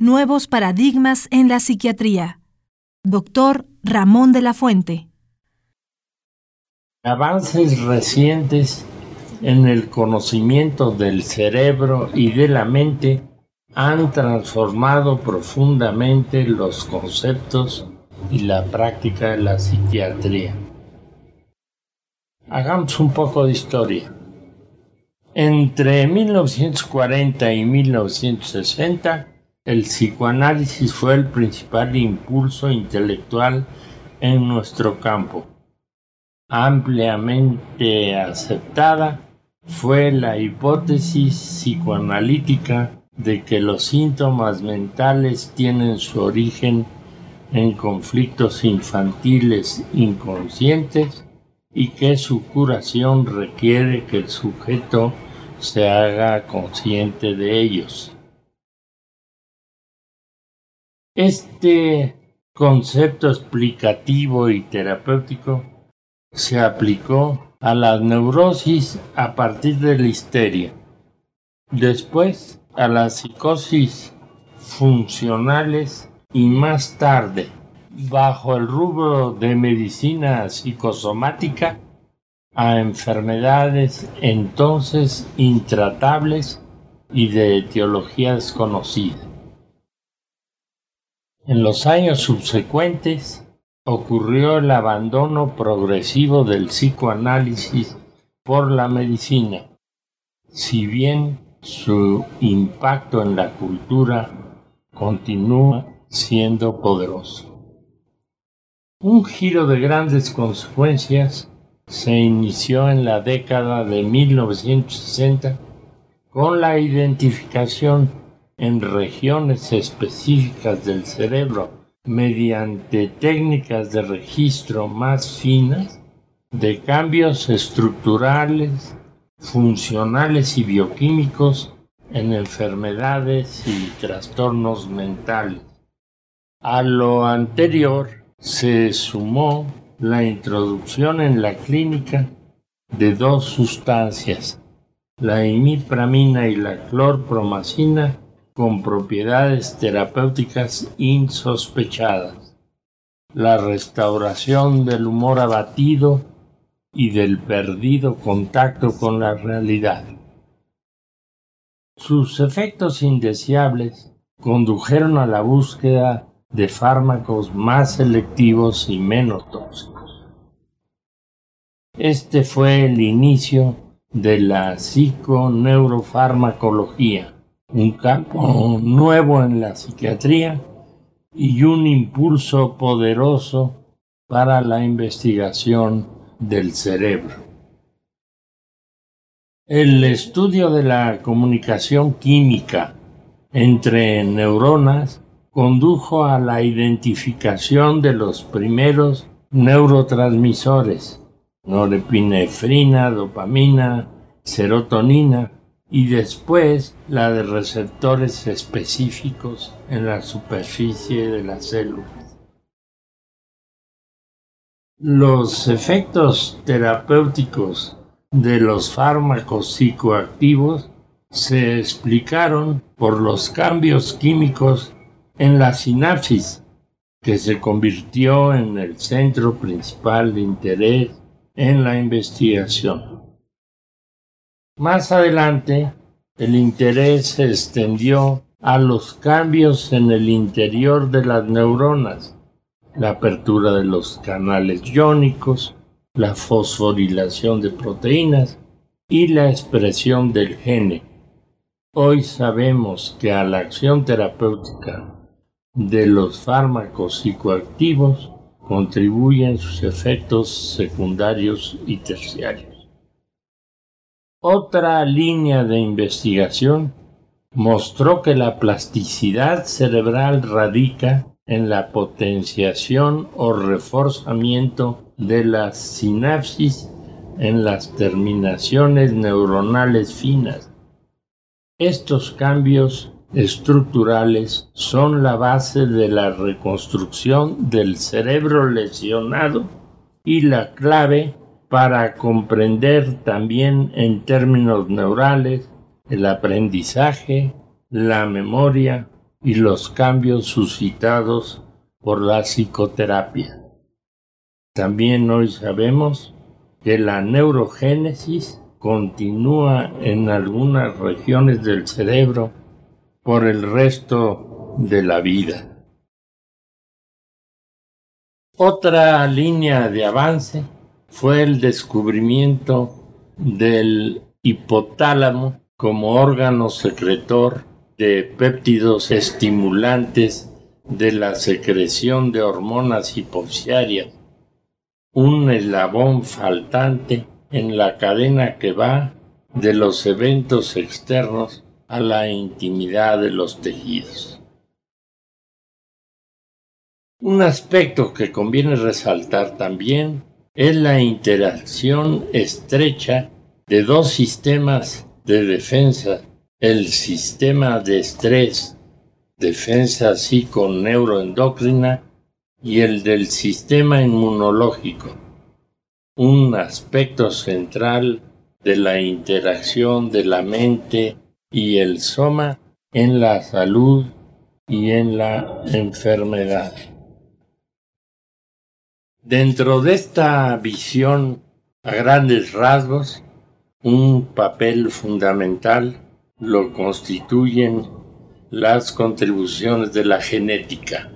Nuevos paradigmas en la psiquiatría. Doctor Ramón de la Fuente. Avances recientes en el conocimiento del cerebro y de la mente han transformado profundamente los conceptos y la práctica de la psiquiatría. Hagamos un poco de historia. Entre 1940 y 1960, el psicoanálisis fue el principal impulso intelectual en nuestro campo. Ampliamente aceptada fue la hipótesis psicoanalítica de que los síntomas mentales tienen su origen en conflictos infantiles inconscientes y que su curación requiere que el sujeto se haga consciente de ellos. Este concepto explicativo y terapéutico se aplicó a la neurosis a partir de la histeria, después a las psicosis funcionales y más tarde, bajo el rubro de medicina psicosomática, a enfermedades entonces intratables y de etiología desconocida. En los años subsecuentes ocurrió el abandono progresivo del psicoanálisis por la medicina, si bien su impacto en la cultura continúa siendo poderoso. Un giro de grandes consecuencias se inició en la década de 1960 con la identificación en regiones específicas del cerebro mediante técnicas de registro más finas de cambios estructurales, funcionales y bioquímicos en enfermedades y trastornos mentales. A lo anterior se sumó la introducción en la clínica de dos sustancias, la imipramina y la clorpromacina, con propiedades terapéuticas insospechadas, la restauración del humor abatido y del perdido contacto con la realidad. Sus efectos indeseables condujeron a la búsqueda de fármacos más selectivos y menos tóxicos. Este fue el inicio de la psiconeurofarmacología un campo nuevo en la psiquiatría y un impulso poderoso para la investigación del cerebro. El estudio de la comunicación química entre neuronas condujo a la identificación de los primeros neurotransmisores, norepinefrina, dopamina, serotonina, y después la de receptores específicos en la superficie de las células. Los efectos terapéuticos de los fármacos psicoactivos se explicaron por los cambios químicos en la sinapsis, que se convirtió en el centro principal de interés en la investigación. Más adelante, el interés se extendió a los cambios en el interior de las neuronas, la apertura de los canales iónicos, la fosforilación de proteínas y la expresión del gene. Hoy sabemos que a la acción terapéutica de los fármacos psicoactivos contribuyen sus efectos secundarios y terciarios. Otra línea de investigación mostró que la plasticidad cerebral radica en la potenciación o reforzamiento de la sinapsis en las terminaciones neuronales finas. Estos cambios estructurales son la base de la reconstrucción del cerebro lesionado y la clave para comprender también en términos neurales el aprendizaje, la memoria y los cambios suscitados por la psicoterapia. También hoy sabemos que la neurogénesis continúa en algunas regiones del cerebro por el resto de la vida. Otra línea de avance fue el descubrimiento del hipotálamo como órgano secretor de péptidos estimulantes de la secreción de hormonas hipoficiarias, un eslabón faltante en la cadena que va de los eventos externos a la intimidad de los tejidos. Un aspecto que conviene resaltar también es la interacción estrecha de dos sistemas de defensa, el sistema de estrés, defensa psiconeuroendocrina, y el del sistema inmunológico, un aspecto central de la interacción de la mente y el soma en la salud y en la enfermedad. Dentro de esta visión a grandes rasgos, un papel fundamental lo constituyen las contribuciones de la genética.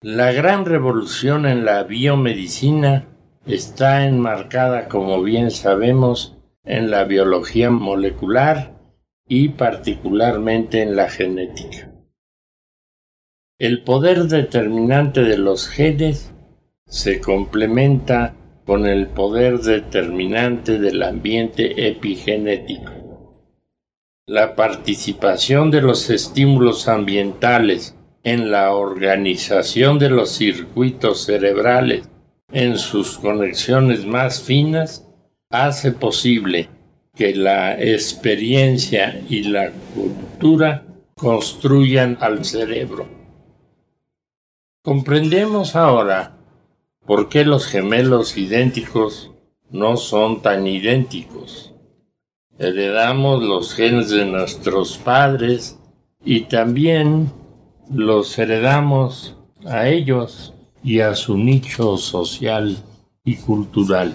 La gran revolución en la biomedicina está enmarcada, como bien sabemos, en la biología molecular y particularmente en la genética. El poder determinante de los genes se complementa con el poder determinante del ambiente epigenético. La participación de los estímulos ambientales en la organización de los circuitos cerebrales en sus conexiones más finas hace posible que la experiencia y la cultura construyan al cerebro. Comprendemos ahora por qué los gemelos idénticos no son tan idénticos. Heredamos los genes de nuestros padres y también los heredamos a ellos y a su nicho social y cultural.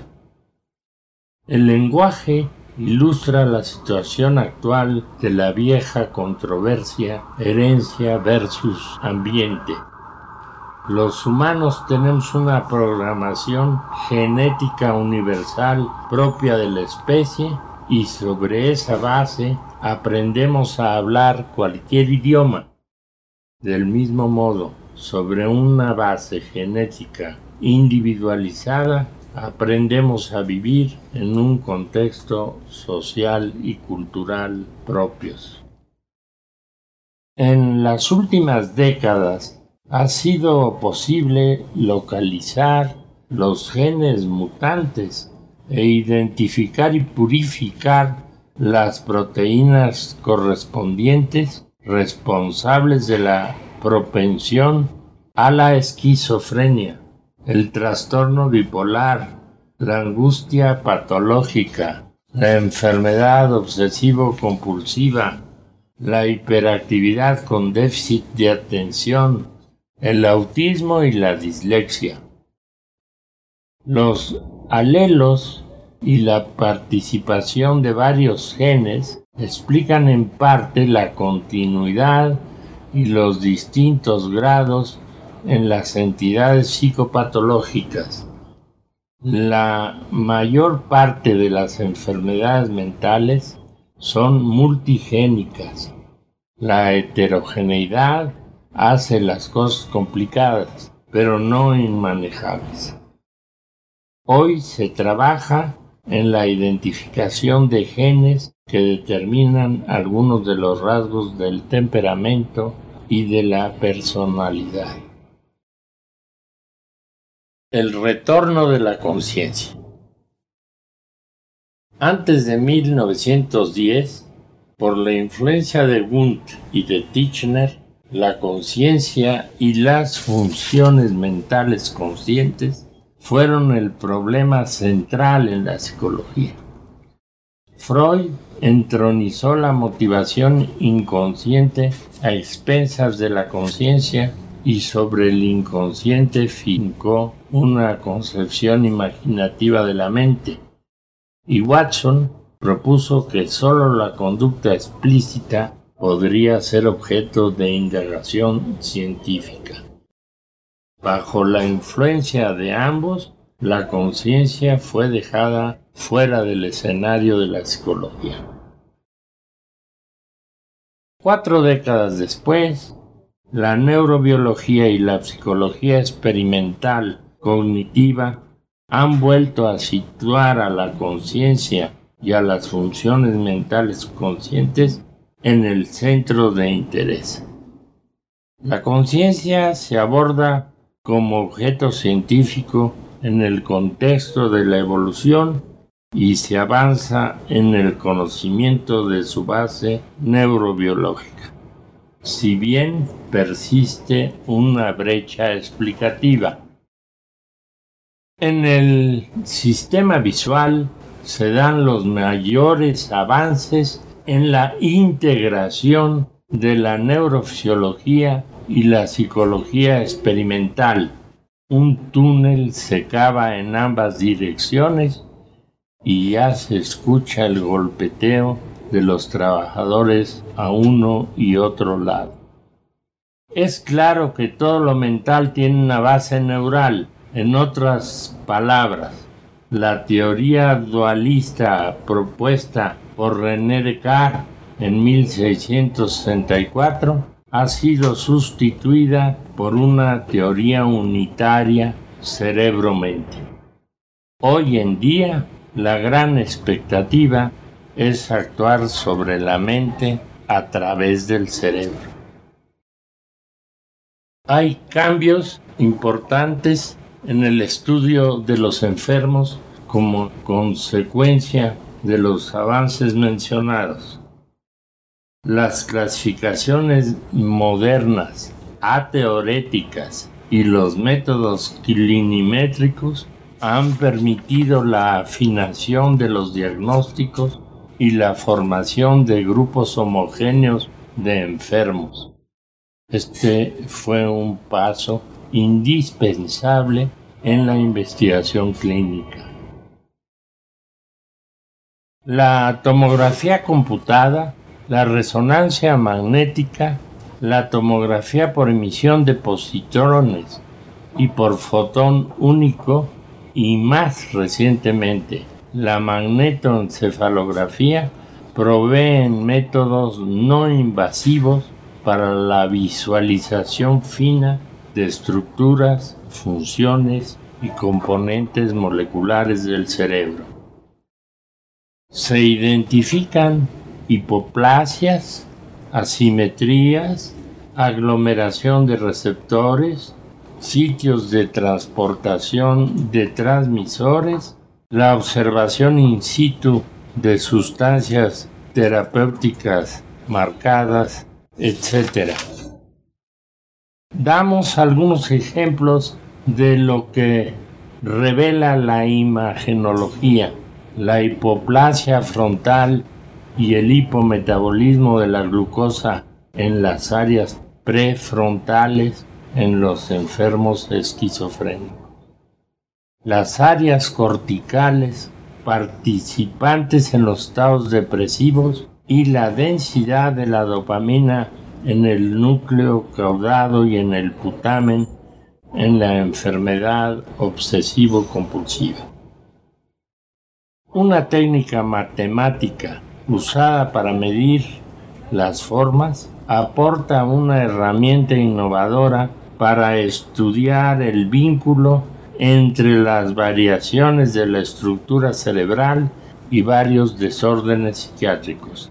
El lenguaje ilustra la situación actual de la vieja controversia herencia versus ambiente los humanos tenemos una programación genética universal propia de la especie y sobre esa base aprendemos a hablar cualquier idioma. Del mismo modo, sobre una base genética individualizada, aprendemos a vivir en un contexto social y cultural propios. En las últimas décadas, ha sido posible localizar los genes mutantes e identificar y purificar las proteínas correspondientes responsables de la propensión a la esquizofrenia, el trastorno bipolar, la angustia patológica, la enfermedad obsesivo-compulsiva, la hiperactividad con déficit de atención, el autismo y la dislexia. Los alelos y la participación de varios genes explican en parte la continuidad y los distintos grados en las entidades psicopatológicas. La mayor parte de las enfermedades mentales son multigénicas. La heterogeneidad hace las cosas complicadas, pero no inmanejables. Hoy se trabaja en la identificación de genes que determinan algunos de los rasgos del temperamento y de la personalidad. El retorno de la conciencia. Antes de 1910, por la influencia de Wundt y de Titchener, la conciencia y las funciones mentales conscientes fueron el problema central en la psicología. Freud entronizó la motivación inconsciente a expensas de la conciencia y sobre el inconsciente fincó una concepción imaginativa de la mente. Y Watson propuso que sólo la conducta explícita podría ser objeto de indagación científica. Bajo la influencia de ambos, la conciencia fue dejada fuera del escenario de la psicología. Cuatro décadas después, la neurobiología y la psicología experimental cognitiva han vuelto a situar a la conciencia y a las funciones mentales conscientes en el centro de interés. La conciencia se aborda como objeto científico en el contexto de la evolución y se avanza en el conocimiento de su base neurobiológica, si bien persiste una brecha explicativa. En el sistema visual se dan los mayores avances en la integración de la neurofisiología y la psicología experimental. Un túnel se cava en ambas direcciones y ya se escucha el golpeteo de los trabajadores a uno y otro lado. Es claro que todo lo mental tiene una base neural. En otras palabras, la teoría dualista propuesta por René Descartes en 1664 ha sido sustituida por una teoría unitaria cerebro-mente. Hoy en día, la gran expectativa es actuar sobre la mente a través del cerebro. Hay cambios importantes en el estudio de los enfermos como consecuencia de los avances mencionados. Las clasificaciones modernas, ateoréticas y los métodos clinimétricos han permitido la afinación de los diagnósticos y la formación de grupos homogéneos de enfermos. Este fue un paso indispensable en la investigación clínica. La tomografía computada la resonancia magnética, la tomografía por emisión de positrones y por fotón único y más recientemente la magnetoencefalografía proveen métodos no invasivos para la visualización fina de estructuras, funciones y componentes moleculares del cerebro. Se identifican hipoplasias, asimetrías, aglomeración de receptores, sitios de transportación de transmisores, la observación in situ de sustancias terapéuticas marcadas, etc. Damos algunos ejemplos de lo que revela la imagenología, la hipoplasia frontal y el hipometabolismo de la glucosa en las áreas prefrontales en los enfermos esquizofrénicos. Las áreas corticales participantes en los estados depresivos y la densidad de la dopamina en el núcleo caudado y en el putamen en la enfermedad obsesivo-compulsiva. Una técnica matemática usada para medir las formas, aporta una herramienta innovadora para estudiar el vínculo entre las variaciones de la estructura cerebral y varios desórdenes psiquiátricos.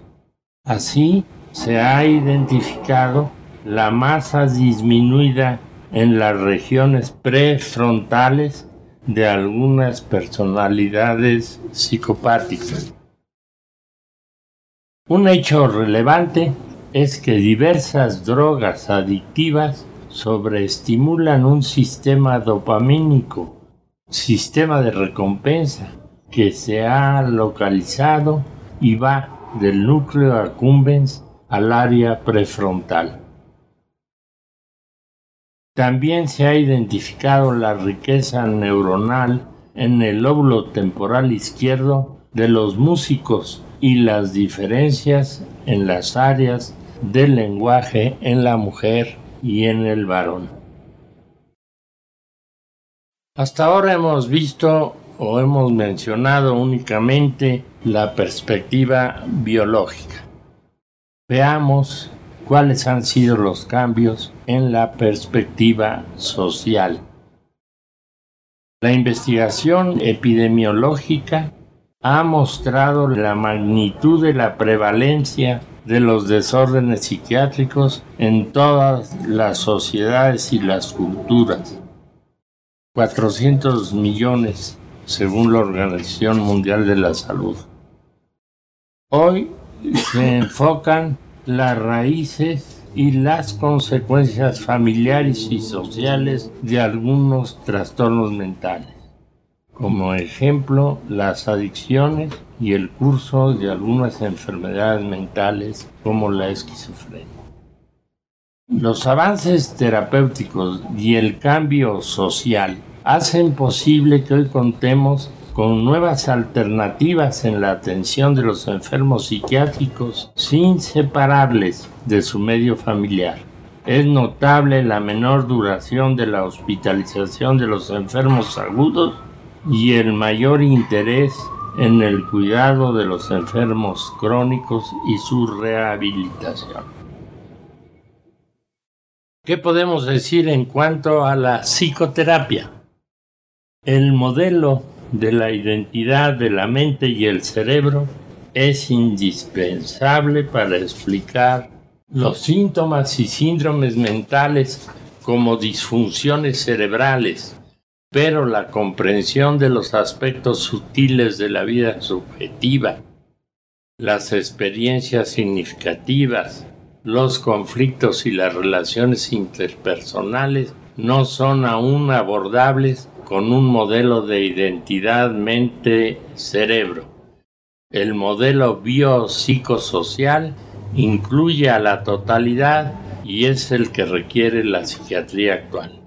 Así, se ha identificado la masa disminuida en las regiones prefrontales de algunas personalidades psicopáticas. Un hecho relevante es que diversas drogas adictivas sobreestimulan un sistema dopamínico, sistema de recompensa, que se ha localizado y va del núcleo accumbens al área prefrontal. También se ha identificado la riqueza neuronal en el lóbulo temporal izquierdo de los músicos y las diferencias en las áreas del lenguaje en la mujer y en el varón. Hasta ahora hemos visto o hemos mencionado únicamente la perspectiva biológica. Veamos cuáles han sido los cambios en la perspectiva social. La investigación epidemiológica ha mostrado la magnitud de la prevalencia de los desórdenes psiquiátricos en todas las sociedades y las culturas. 400 millones según la Organización Mundial de la Salud. Hoy se enfocan las raíces y las consecuencias familiares y sociales de algunos trastornos mentales, como ejemplo las adicciones y el curso de algunas enfermedades mentales como la esquizofrenia. Los avances terapéuticos y el cambio social hacen posible que hoy contemos con nuevas alternativas en la atención de los enfermos psiquiátricos sin separarles de su medio familiar. Es notable la menor duración de la hospitalización de los enfermos agudos y el mayor interés en el cuidado de los enfermos crónicos y su rehabilitación. ¿Qué podemos decir en cuanto a la psicoterapia? El modelo de la identidad de la mente y el cerebro es indispensable para explicar los síntomas y síndromes mentales como disfunciones cerebrales, pero la comprensión de los aspectos sutiles de la vida subjetiva, las experiencias significativas, los conflictos y las relaciones interpersonales no son aún abordables con un modelo de identidad mente-cerebro. El modelo biopsicosocial incluye a la totalidad y es el que requiere la psiquiatría actual.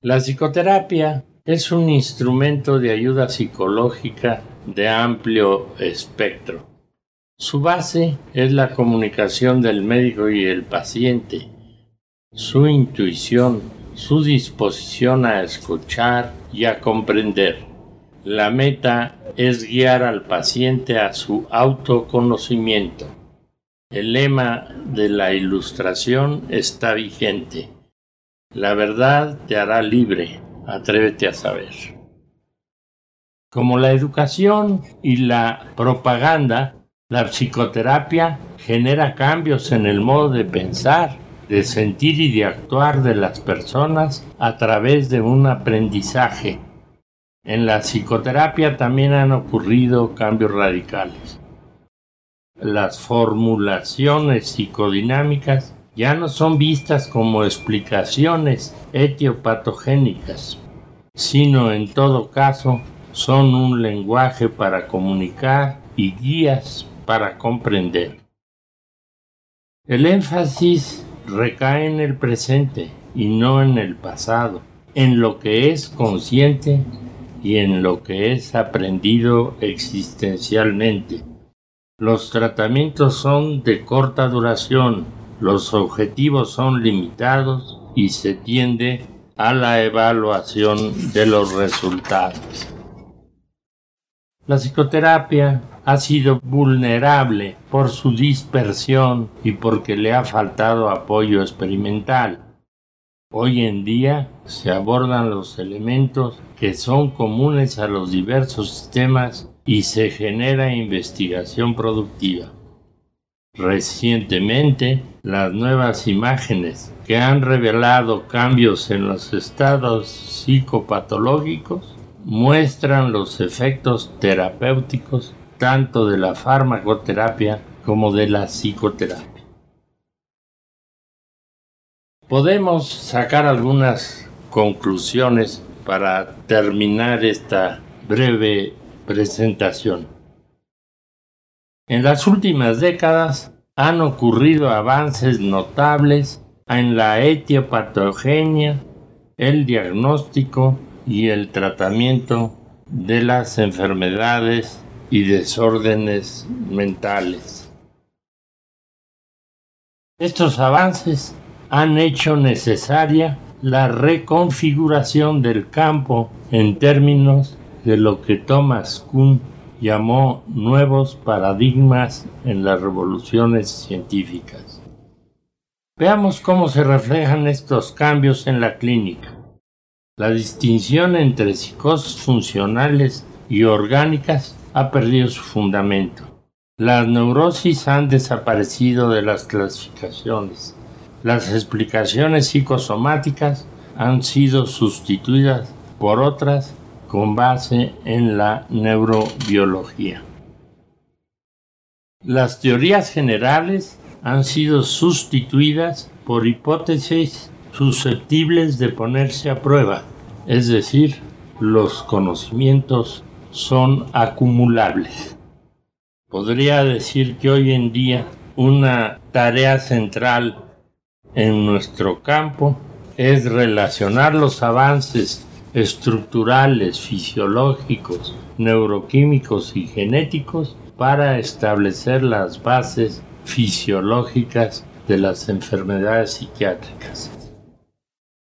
La psicoterapia es un instrumento de ayuda psicológica de amplio espectro. Su base es la comunicación del médico y el paciente, su intuición, su disposición a escuchar y a comprender. La meta es guiar al paciente a su autoconocimiento. El lema de la ilustración está vigente. La verdad te hará libre. Atrévete a saber. Como la educación y la propaganda, la psicoterapia genera cambios en el modo de pensar de sentir y de actuar de las personas a través de un aprendizaje. En la psicoterapia también han ocurrido cambios radicales. Las formulaciones psicodinámicas ya no son vistas como explicaciones etiopatogénicas, sino en todo caso son un lenguaje para comunicar y guías para comprender. El énfasis recae en el presente y no en el pasado, en lo que es consciente y en lo que es aprendido existencialmente. Los tratamientos son de corta duración, los objetivos son limitados y se tiende a la evaluación de los resultados. La psicoterapia ha sido vulnerable por su dispersión y porque le ha faltado apoyo experimental. Hoy en día se abordan los elementos que son comunes a los diversos sistemas y se genera investigación productiva. Recientemente, las nuevas imágenes que han revelado cambios en los estados psicopatológicos muestran los efectos terapéuticos tanto de la farmacoterapia como de la psicoterapia. Podemos sacar algunas conclusiones para terminar esta breve presentación. En las últimas décadas han ocurrido avances notables en la etiopatogenia, el diagnóstico y el tratamiento de las enfermedades y desórdenes mentales. Estos avances han hecho necesaria la reconfiguración del campo en términos de lo que Thomas Kuhn llamó nuevos paradigmas en las revoluciones científicas. Veamos cómo se reflejan estos cambios en la clínica. La distinción entre psicosis funcionales y orgánicas ha perdido su fundamento. Las neurosis han desaparecido de las clasificaciones. Las explicaciones psicosomáticas han sido sustituidas por otras con base en la neurobiología. Las teorías generales han sido sustituidas por hipótesis susceptibles de ponerse a prueba, es decir, los conocimientos son acumulables. Podría decir que hoy en día una tarea central en nuestro campo es relacionar los avances estructurales, fisiológicos, neuroquímicos y genéticos para establecer las bases fisiológicas de las enfermedades psiquiátricas.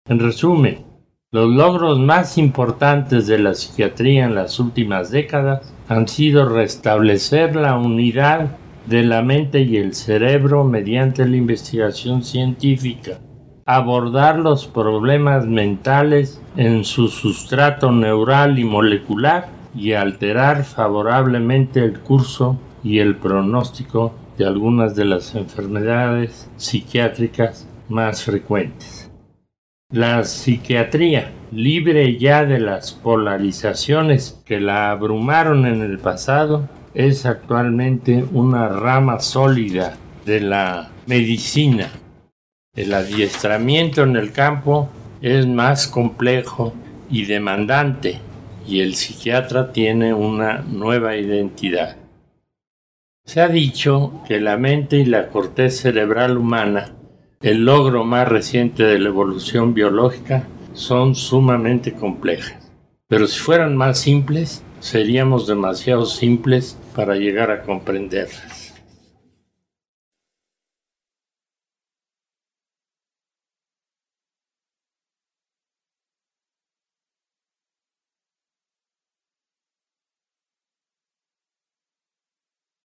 En resumen, los logros más importantes de la psiquiatría en las últimas décadas han sido restablecer la unidad de la mente y el cerebro mediante la investigación científica, abordar los problemas mentales en su sustrato neural y molecular y alterar favorablemente el curso y el pronóstico de algunas de las enfermedades psiquiátricas más frecuentes. La psiquiatría, libre ya de las polarizaciones que la abrumaron en el pasado, es actualmente una rama sólida de la medicina. El adiestramiento en el campo es más complejo y demandante y el psiquiatra tiene una nueva identidad. Se ha dicho que la mente y la corteza cerebral humana, el logro más reciente de la evolución biológica, son sumamente complejas. Pero si fueran más simples, seríamos demasiado simples para llegar a comprenderlas.